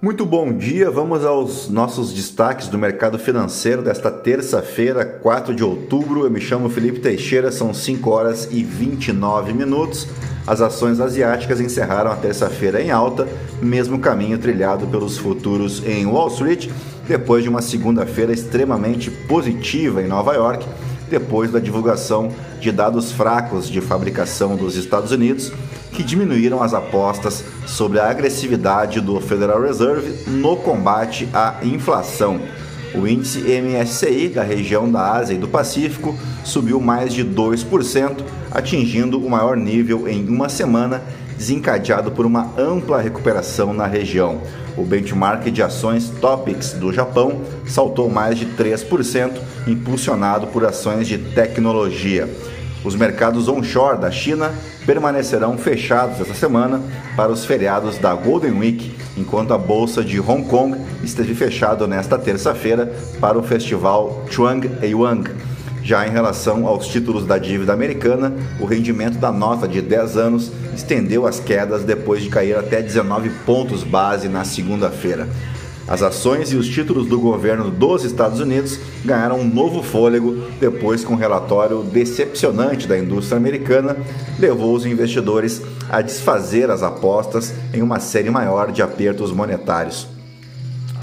Muito bom dia, vamos aos nossos destaques do mercado financeiro desta terça-feira, 4 de outubro. Eu me chamo Felipe Teixeira, são 5 horas e 29 minutos. As ações asiáticas encerraram a terça-feira em alta, mesmo caminho trilhado pelos futuros em Wall Street, depois de uma segunda-feira extremamente positiva em Nova York, depois da divulgação de dados fracos de fabricação dos Estados Unidos que diminuíram as apostas sobre a agressividade do Federal Reserve no combate à inflação. O índice MSCI da região da Ásia e do Pacífico subiu mais de 2%, atingindo o maior nível em uma semana, desencadeado por uma ampla recuperação na região. O benchmark de ações Topics do Japão saltou mais de 3%, impulsionado por ações de tecnologia. Os mercados onshore da China permanecerão fechados esta semana para os feriados da Golden Week, enquanto a bolsa de Hong Kong esteve fechada nesta terça-feira para o festival Chuang Yuan. Já em relação aos títulos da dívida americana, o rendimento da nota de 10 anos estendeu as quedas depois de cair até 19 pontos base na segunda-feira. As ações e os títulos do governo dos Estados Unidos ganharam um novo fôlego depois que um relatório decepcionante da indústria americana levou os investidores a desfazer as apostas em uma série maior de apertos monetários.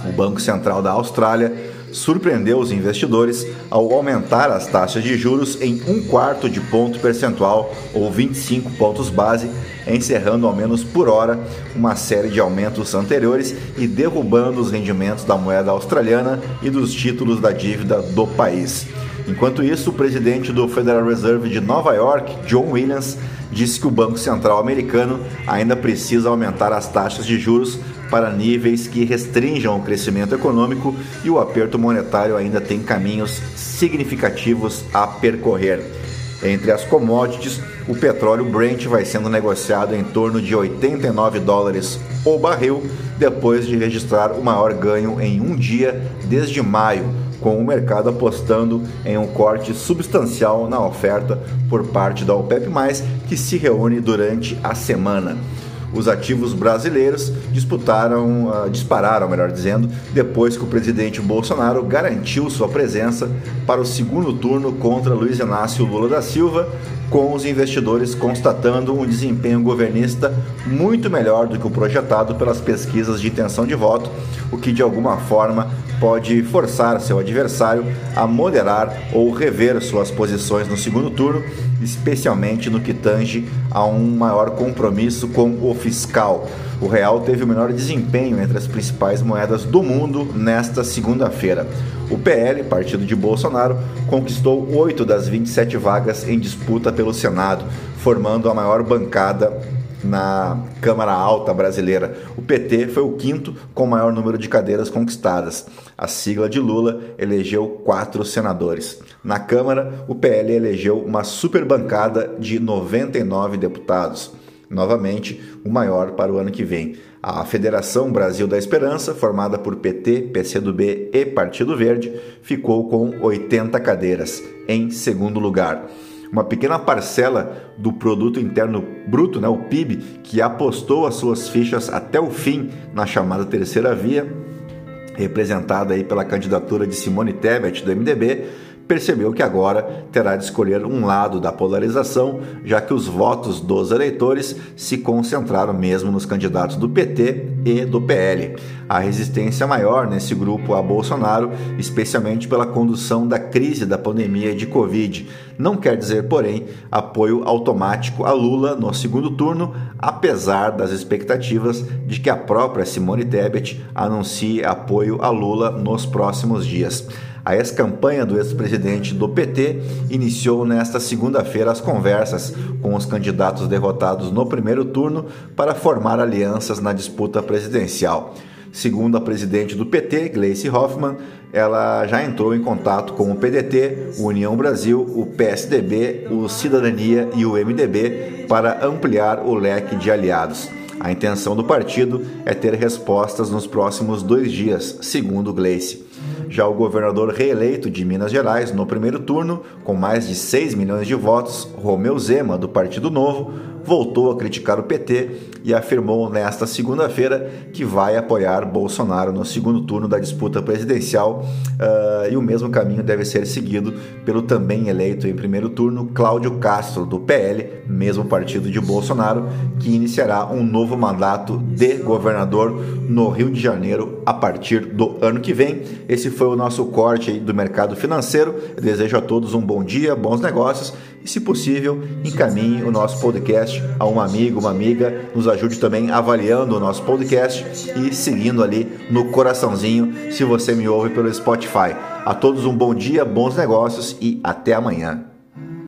O Banco Central da Austrália surpreendeu os investidores ao aumentar as taxas de juros em um quarto de ponto percentual ou 25 pontos base, encerrando ao menos por hora uma série de aumentos anteriores e derrubando os rendimentos da moeda australiana e dos títulos da dívida do país. Enquanto isso, o presidente do Federal Reserve de Nova York, John Williams, disse que o Banco Central americano ainda precisa aumentar as taxas de juros para níveis que restringam o crescimento econômico e o aperto monetário ainda tem caminhos significativos a percorrer. Entre as commodities, o petróleo Brent vai sendo negociado em torno de 89 dólares o barril, depois de registrar o maior ganho em um dia desde maio, com o mercado apostando em um corte substancial na oferta por parte da OPEP+, que se reúne durante a semana os ativos brasileiros disputaram, uh, dispararam, melhor dizendo, depois que o presidente Bolsonaro garantiu sua presença para o segundo turno contra Luiz Inácio Lula da Silva, com os investidores constatando um desempenho governista muito melhor do que o projetado pelas pesquisas de intenção de voto, o que de alguma forma pode forçar seu adversário a moderar ou rever suas posições no segundo turno, especialmente no que tange a um maior compromisso com o fiscal. O real teve o menor desempenho entre as principais moedas do mundo nesta segunda-feira. O PL, partido de Bolsonaro, conquistou oito das 27 vagas em disputa pelo Senado, formando a maior bancada na Câmara Alta brasileira. O PT foi o quinto com o maior número de cadeiras conquistadas. A sigla de Lula elegeu quatro senadores. Na Câmara, o PL elegeu uma super bancada de 99 deputados novamente o maior para o ano que vem. A Federação Brasil da Esperança, formada por PT, PCdoB e Partido Verde, ficou com 80 cadeiras, em segundo lugar. Uma pequena parcela do produto interno bruto, né, o PIB, que apostou as suas fichas até o fim na chamada terceira via, representada aí pela candidatura de Simone Tebet do MDB, percebeu que agora terá de escolher um lado da polarização, já que os votos dos eleitores se concentraram mesmo nos candidatos do PT e do PL. A resistência maior nesse grupo a Bolsonaro, especialmente pela condução da crise da pandemia de Covid. Não quer dizer, porém, apoio automático a Lula no segundo turno, apesar das expectativas de que a própria Simone Tebet anuncie apoio a Lula nos próximos dias. A ex-campanha do ex-presidente do PT iniciou nesta segunda-feira as conversas com os candidatos derrotados no primeiro turno para formar alianças na disputa presidencial. Segundo a presidente do PT, Gleice Hoffmann, ela já entrou em contato com o PDT, o União Brasil, o PSDB, o Cidadania e o MDB para ampliar o leque de aliados. A intenção do partido é ter respostas nos próximos dois dias, segundo Gleice. Já o governador reeleito de Minas Gerais no primeiro turno, com mais de 6 milhões de votos, Romeu Zema, do Partido Novo, voltou a criticar o PT e afirmou nesta segunda-feira que vai apoiar Bolsonaro no segundo turno da disputa presidencial uh, e o mesmo caminho deve ser seguido pelo também eleito em primeiro turno Cláudio Castro, do PL, mesmo partido de Bolsonaro, que iniciará um novo mandato de governador no Rio de Janeiro a partir do ano que vem. Esse foi o nosso corte do mercado financeiro. Eu desejo a todos um bom dia, bons negócios e, se possível, encaminhe o nosso a um amigo, uma amiga. Nos ajude também avaliando o nosso podcast e seguindo ali no coraçãozinho se você me ouve pelo Spotify. A todos um bom dia, bons negócios e até amanhã.